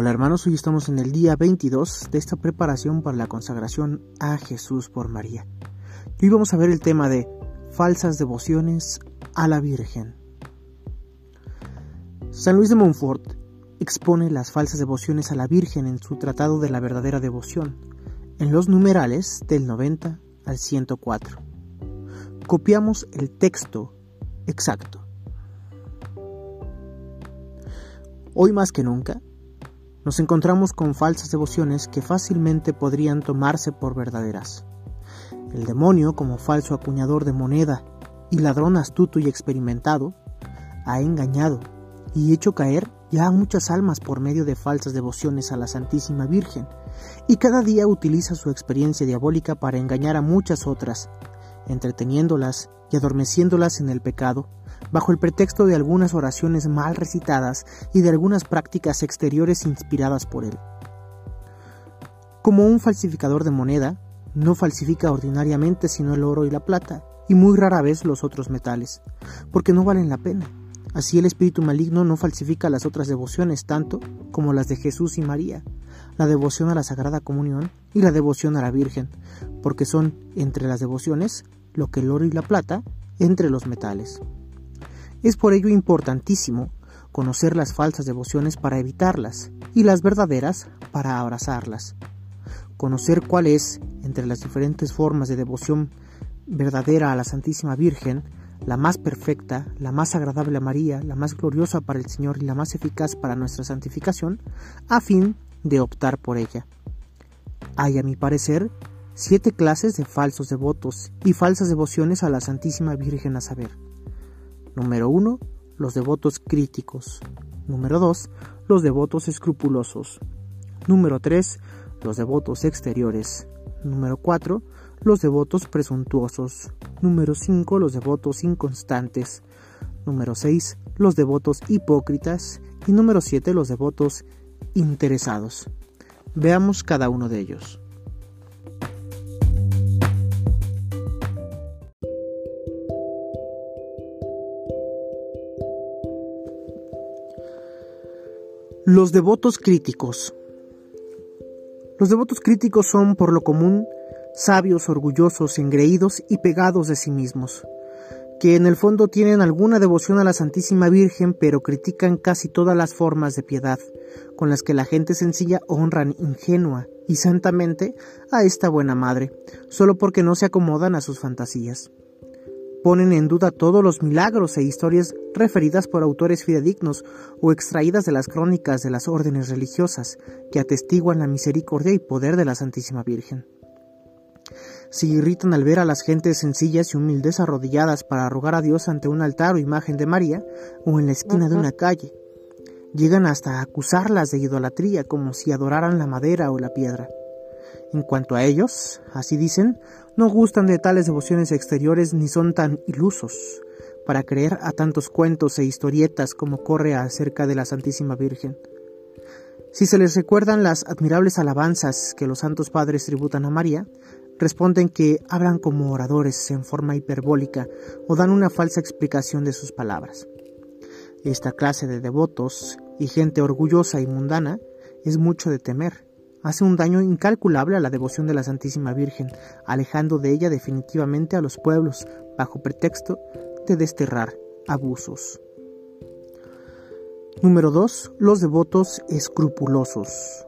Hola hermanos, hoy estamos en el día 22 de esta preparación para la consagración a Jesús por María. Hoy vamos a ver el tema de falsas devociones a la Virgen. San Luis de Montfort expone las falsas devociones a la Virgen en su Tratado de la verdadera devoción, en los numerales del 90 al 104. Copiamos el texto exacto. Hoy más que nunca, nos encontramos con falsas devociones que fácilmente podrían tomarse por verdaderas. El demonio, como falso acuñador de moneda y ladrón astuto y experimentado, ha engañado y hecho caer ya a muchas almas por medio de falsas devociones a la Santísima Virgen, y cada día utiliza su experiencia diabólica para engañar a muchas otras, entreteniéndolas y adormeciéndolas en el pecado, bajo el pretexto de algunas oraciones mal recitadas y de algunas prácticas exteriores inspiradas por él. Como un falsificador de moneda, no falsifica ordinariamente sino el oro y la plata, y muy rara vez los otros metales, porque no valen la pena. Así el espíritu maligno no falsifica las otras devociones tanto como las de Jesús y María, la devoción a la Sagrada Comunión y la devoción a la Virgen, porque son entre las devociones lo que el oro y la plata entre los metales. Es por ello importantísimo conocer las falsas devociones para evitarlas y las verdaderas para abrazarlas. Conocer cuál es, entre las diferentes formas de devoción verdadera a la Santísima Virgen, la más perfecta, la más agradable a María, la más gloriosa para el Señor y la más eficaz para nuestra santificación, a fin de optar por ella. Hay, a mi parecer, siete clases de falsos devotos y falsas devociones a la Santísima Virgen a saber. Número 1. Los devotos críticos. Número 2. Los devotos escrupulosos. Número 3. Los devotos exteriores. Número 4. Los devotos presuntuosos. Número 5. Los devotos inconstantes. Número 6. Los devotos hipócritas. Y número 7. Los devotos interesados. Veamos cada uno de ellos. Los devotos críticos. Los devotos críticos son, por lo común, sabios, orgullosos, engreídos y pegados de sí mismos, que en el fondo tienen alguna devoción a la Santísima Virgen, pero critican casi todas las formas de piedad con las que la gente sencilla honran ingenua y santamente a esta buena madre, solo porque no se acomodan a sus fantasías ponen en duda todos los milagros e historias referidas por autores fidedignos o extraídas de las crónicas de las órdenes religiosas que atestiguan la misericordia y poder de la Santísima Virgen. Se irritan al ver a las gentes sencillas y humildes arrodilladas para rogar a Dios ante un altar o imagen de María o en la esquina de una calle. Llegan hasta a acusarlas de idolatría como si adoraran la madera o la piedra. En cuanto a ellos, así dicen, no gustan de tales devociones exteriores ni son tan ilusos para creer a tantos cuentos e historietas como corre acerca de la Santísima Virgen. Si se les recuerdan las admirables alabanzas que los santos padres tributan a María, responden que hablan como oradores en forma hiperbólica o dan una falsa explicación de sus palabras. Esta clase de devotos y gente orgullosa y mundana es mucho de temer, hace un daño incalculable a la devoción de la Santísima Virgen, alejando de ella definitivamente a los pueblos, bajo pretexto de desterrar abusos. Número 2. Los devotos escrupulosos.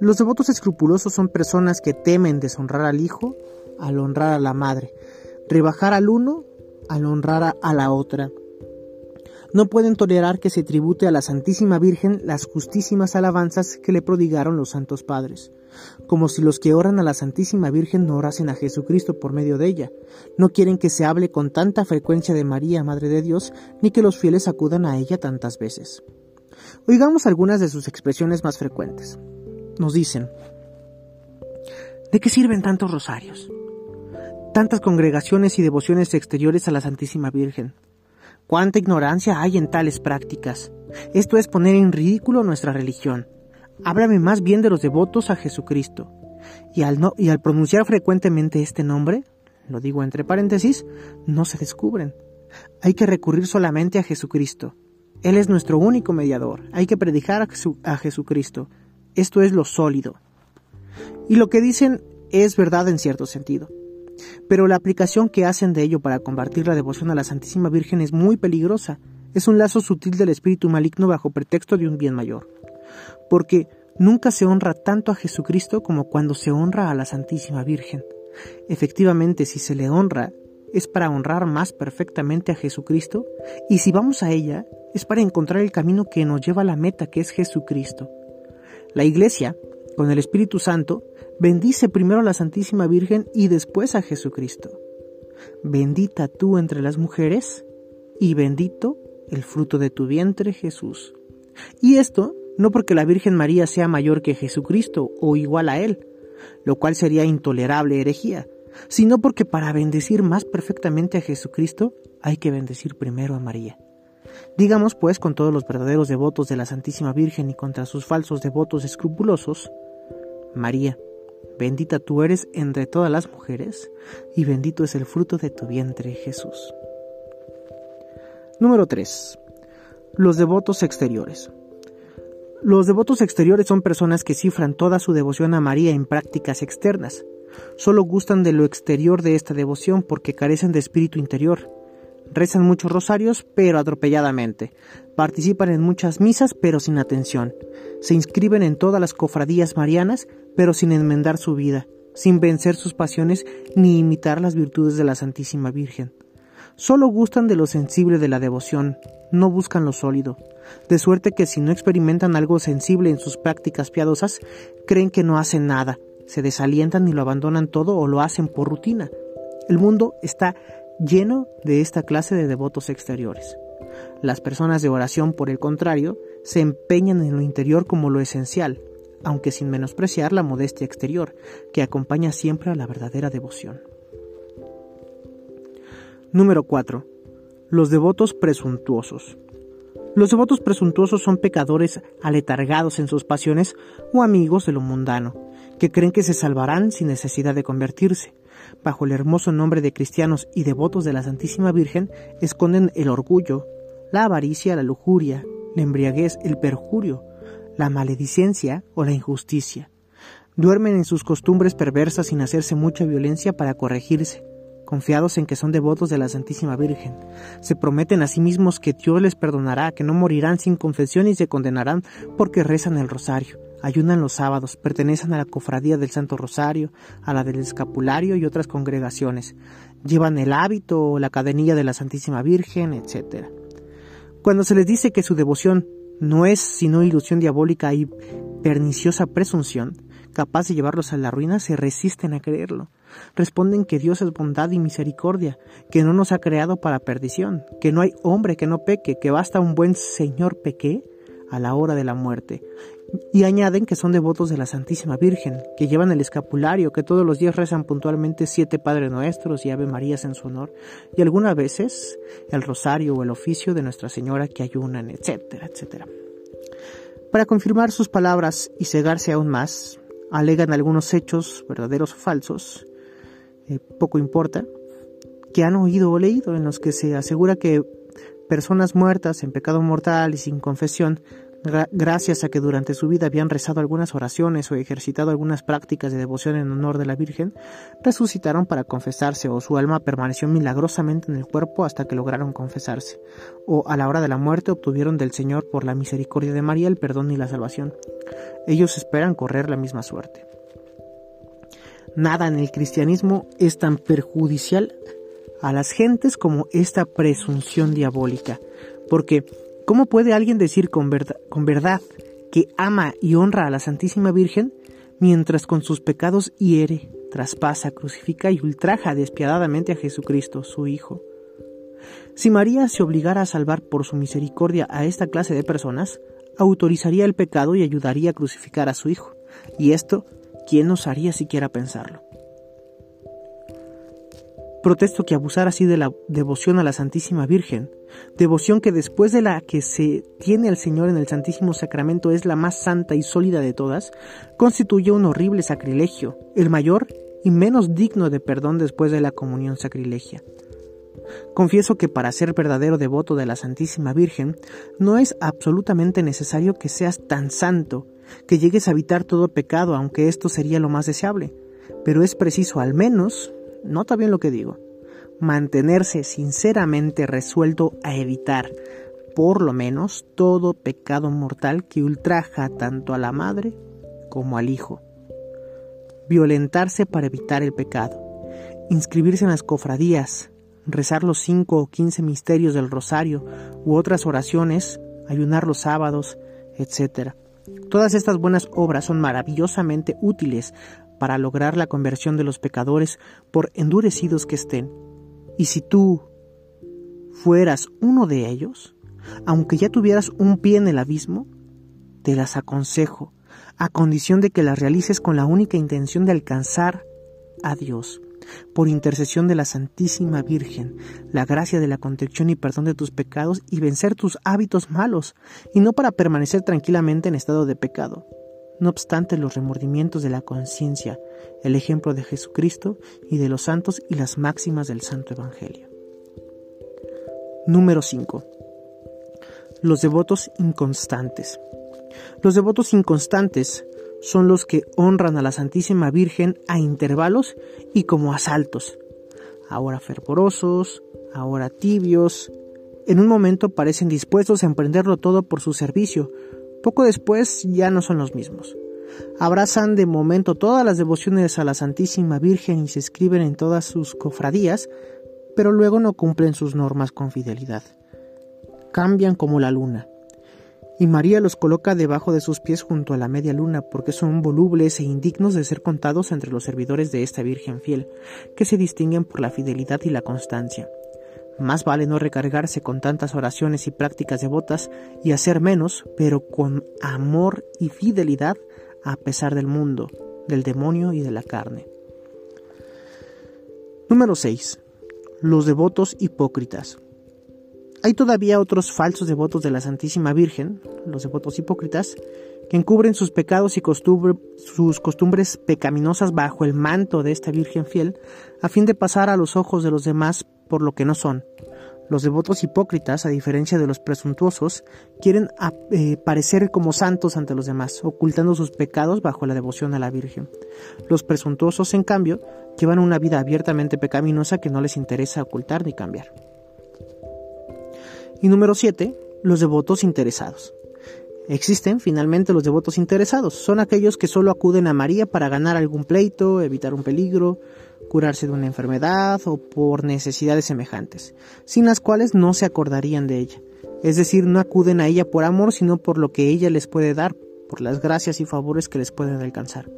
Los devotos escrupulosos son personas que temen deshonrar al hijo al honrar a la madre, rebajar al uno al honrar a la otra, no pueden tolerar que se tribute a la Santísima Virgen las justísimas alabanzas que le prodigaron los santos padres, como si los que oran a la Santísima Virgen no orasen a Jesucristo por medio de ella. No quieren que se hable con tanta frecuencia de María, Madre de Dios, ni que los fieles acudan a ella tantas veces. Oigamos algunas de sus expresiones más frecuentes. Nos dicen, ¿de qué sirven tantos rosarios? Tantas congregaciones y devociones exteriores a la Santísima Virgen. Cuánta ignorancia hay en tales prácticas. Esto es poner en ridículo nuestra religión. Háblame más bien de los devotos a Jesucristo. Y al, no, y al pronunciar frecuentemente este nombre, lo digo entre paréntesis, no se descubren. Hay que recurrir solamente a Jesucristo. Él es nuestro único mediador. Hay que predicar a, Jesucristo. Esto es lo sólido. Y lo que dicen es verdad en cierto sentido. Pero la aplicación que hacen de ello para combatir la devoción a la Santísima Virgen es muy peligrosa. Es un lazo sutil del espíritu maligno bajo pretexto de un bien mayor. Porque nunca se honra tanto a Jesucristo como cuando se honra a la Santísima Virgen. Efectivamente, si se le honra, es para honrar más perfectamente a Jesucristo, y si vamos a ella, es para encontrar el camino que nos lleva a la meta que es Jesucristo. La Iglesia, con el Espíritu Santo, bendice primero a la Santísima Virgen y después a Jesucristo. Bendita tú entre las mujeres, y bendito el fruto de tu vientre Jesús. Y esto no porque la Virgen María sea mayor que Jesucristo o igual a Él, lo cual sería intolerable herejía, sino porque para bendecir más perfectamente a Jesucristo hay que bendecir primero a María. Digamos pues con todos los verdaderos devotos de la Santísima Virgen y contra sus falsos devotos escrupulosos, María, bendita tú eres entre todas las mujeres, y bendito es el fruto de tu vientre Jesús. Número 3. Los devotos exteriores. Los devotos exteriores son personas que cifran toda su devoción a María en prácticas externas. Solo gustan de lo exterior de esta devoción porque carecen de espíritu interior. Rezan muchos rosarios, pero atropelladamente. Participan en muchas misas, pero sin atención. Se inscriben en todas las cofradías marianas, pero sin enmendar su vida, sin vencer sus pasiones ni imitar las virtudes de la Santísima Virgen. Solo gustan de lo sensible de la devoción, no buscan lo sólido de suerte que si no experimentan algo sensible en sus prácticas piadosas, creen que no hacen nada, se desalientan y lo abandonan todo o lo hacen por rutina. El mundo está lleno de esta clase de devotos exteriores. Las personas de oración, por el contrario, se empeñan en lo interior como lo esencial, aunque sin menospreciar la modestia exterior, que acompaña siempre a la verdadera devoción. Número 4. Los devotos presuntuosos. Los devotos presuntuosos son pecadores aletargados en sus pasiones o amigos de lo mundano, que creen que se salvarán sin necesidad de convertirse. Bajo el hermoso nombre de cristianos y devotos de la Santísima Virgen, esconden el orgullo, la avaricia, la lujuria, la embriaguez, el perjurio, la maledicencia o la injusticia. Duermen en sus costumbres perversas sin hacerse mucha violencia para corregirse confiados en que son devotos de la Santísima Virgen. Se prometen a sí mismos que Dios les perdonará, que no morirán sin confesión y se condenarán porque rezan el rosario, ayunan los sábados, pertenecen a la cofradía del Santo Rosario, a la del Escapulario y otras congregaciones, llevan el hábito la cadenilla de la Santísima Virgen, etc. Cuando se les dice que su devoción no es sino ilusión diabólica y perniciosa presunción, capaz de llevarlos a la ruina, se resisten a creerlo. Responden que Dios es bondad y misericordia, que no nos ha creado para perdición, que no hay hombre que no peque, que basta un buen Señor peque a la hora de la muerte. Y añaden que son devotos de la Santísima Virgen, que llevan el escapulario, que todos los días rezan puntualmente siete Padres Nuestros y Ave Marías en su honor, y algunas veces el rosario o el oficio de Nuestra Señora que ayunan, etcétera, etcétera. Para confirmar sus palabras y cegarse aún más, alegan algunos hechos, verdaderos o falsos, eh, poco importa, que han oído o leído, en los que se asegura que personas muertas en pecado mortal y sin confesión, gracias a que durante su vida habían rezado algunas oraciones o ejercitado algunas prácticas de devoción en honor de la Virgen, resucitaron para confesarse o su alma permaneció milagrosamente en el cuerpo hasta que lograron confesarse, o a la hora de la muerte obtuvieron del Señor por la misericordia de María el perdón y la salvación. Ellos esperan correr la misma suerte. Nada en el cristianismo es tan perjudicial a las gentes como esta presunción diabólica. Porque, ¿cómo puede alguien decir con verdad, que ama y honra a la Santísima Virgen mientras con sus pecados hiere, traspasa, crucifica y ultraja despiadadamente a Jesucristo, su Hijo? Si María se obligara a salvar por su misericordia a esta clase de personas, autorizaría el pecado y ayudaría a crucificar a su Hijo. Y esto ¿quién osaría siquiera pensarlo? Protesto que abusar así de la devoción a la Santísima Virgen, devoción que después de la que se tiene al Señor en el Santísimo Sacramento es la más santa y sólida de todas, constituye un horrible sacrilegio, el mayor y menos digno de perdón después de la comunión sacrilegia. Confieso que para ser verdadero devoto de la Santísima Virgen no es absolutamente necesario que seas tan santo, que llegues a evitar todo pecado, aunque esto sería lo más deseable, pero es preciso al menos, nota bien lo que digo, mantenerse sinceramente resuelto a evitar, por lo menos, todo pecado mortal que ultraja tanto a la madre como al hijo. Violentarse para evitar el pecado, inscribirse en las cofradías, rezar los cinco o quince misterios del rosario u otras oraciones, ayunar los sábados, etc. Todas estas buenas obras son maravillosamente útiles para lograr la conversión de los pecadores por endurecidos que estén. Y si tú fueras uno de ellos, aunque ya tuvieras un pie en el abismo, te las aconsejo, a condición de que las realices con la única intención de alcanzar a Dios por intercesión de la Santísima Virgen, la gracia de la contrición y perdón de tus pecados y vencer tus hábitos malos, y no para permanecer tranquilamente en estado de pecado. No obstante los remordimientos de la conciencia, el ejemplo de Jesucristo y de los santos y las máximas del Santo Evangelio. Número 5. Los devotos inconstantes. Los devotos inconstantes son los que honran a la Santísima Virgen a intervalos y como asaltos, ahora fervorosos, ahora tibios, en un momento parecen dispuestos a emprenderlo todo por su servicio, poco después ya no son los mismos. Abrazan de momento todas las devociones a la Santísima Virgen y se escriben en todas sus cofradías, pero luego no cumplen sus normas con fidelidad. Cambian como la luna, y María los coloca debajo de sus pies junto a la media luna, porque son volubles e indignos de ser contados entre los servidores de esta Virgen fiel, que se distinguen por la fidelidad y la constancia. Más vale no recargarse con tantas oraciones y prácticas devotas y hacer menos, pero con amor y fidelidad a pesar del mundo, del demonio y de la carne. Número 6. Los devotos hipócritas. Hay todavía otros falsos devotos de la Santísima Virgen, los devotos hipócritas, que encubren sus pecados y sus costumbres pecaminosas bajo el manto de esta Virgen fiel, a fin de pasar a los ojos de los demás por lo que no son. Los devotos hipócritas, a diferencia de los presuntuosos, quieren eh, parecer como santos ante los demás, ocultando sus pecados bajo la devoción a la Virgen. Los presuntuosos, en cambio, llevan una vida abiertamente pecaminosa que no les interesa ocultar ni cambiar. Y número 7, los devotos interesados. Existen finalmente los devotos interesados. Son aquellos que solo acuden a María para ganar algún pleito, evitar un peligro, curarse de una enfermedad o por necesidades semejantes, sin las cuales no se acordarían de ella. Es decir, no acuden a ella por amor, sino por lo que ella les puede dar, por las gracias y favores que les pueden alcanzar.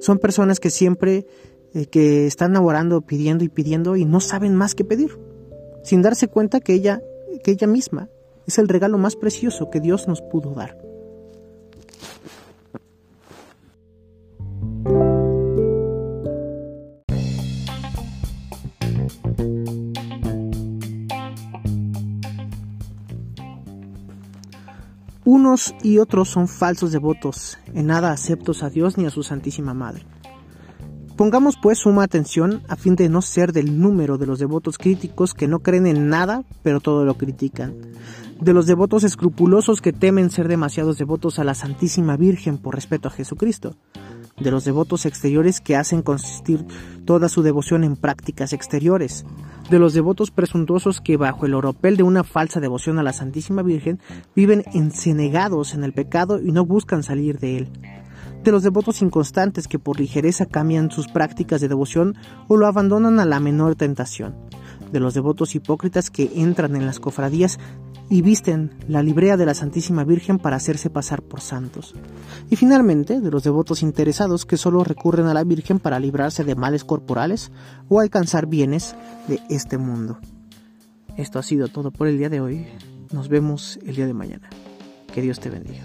Son personas que siempre eh, que están orando, pidiendo y pidiendo y no saben más que pedir, sin darse cuenta que ella que ella misma es el regalo más precioso que Dios nos pudo dar. Unos y otros son falsos devotos, en nada aceptos a Dios ni a su Santísima Madre. Pongamos pues suma atención a fin de no ser del número de los devotos críticos que no creen en nada, pero todo lo critican. De los devotos escrupulosos que temen ser demasiados devotos a la Santísima Virgen por respeto a Jesucristo. De los devotos exteriores que hacen consistir toda su devoción en prácticas exteriores. De los devotos presuntuosos que bajo el oropel de una falsa devoción a la Santísima Virgen viven encenegados en el pecado y no buscan salir de él de los devotos inconstantes que por ligereza cambian sus prácticas de devoción o lo abandonan a la menor tentación, de los devotos hipócritas que entran en las cofradías y visten la librea de la Santísima Virgen para hacerse pasar por santos. Y finalmente, de los devotos interesados que solo recurren a la Virgen para librarse de males corporales o alcanzar bienes de este mundo. Esto ha sido todo por el día de hoy. Nos vemos el día de mañana. Que Dios te bendiga.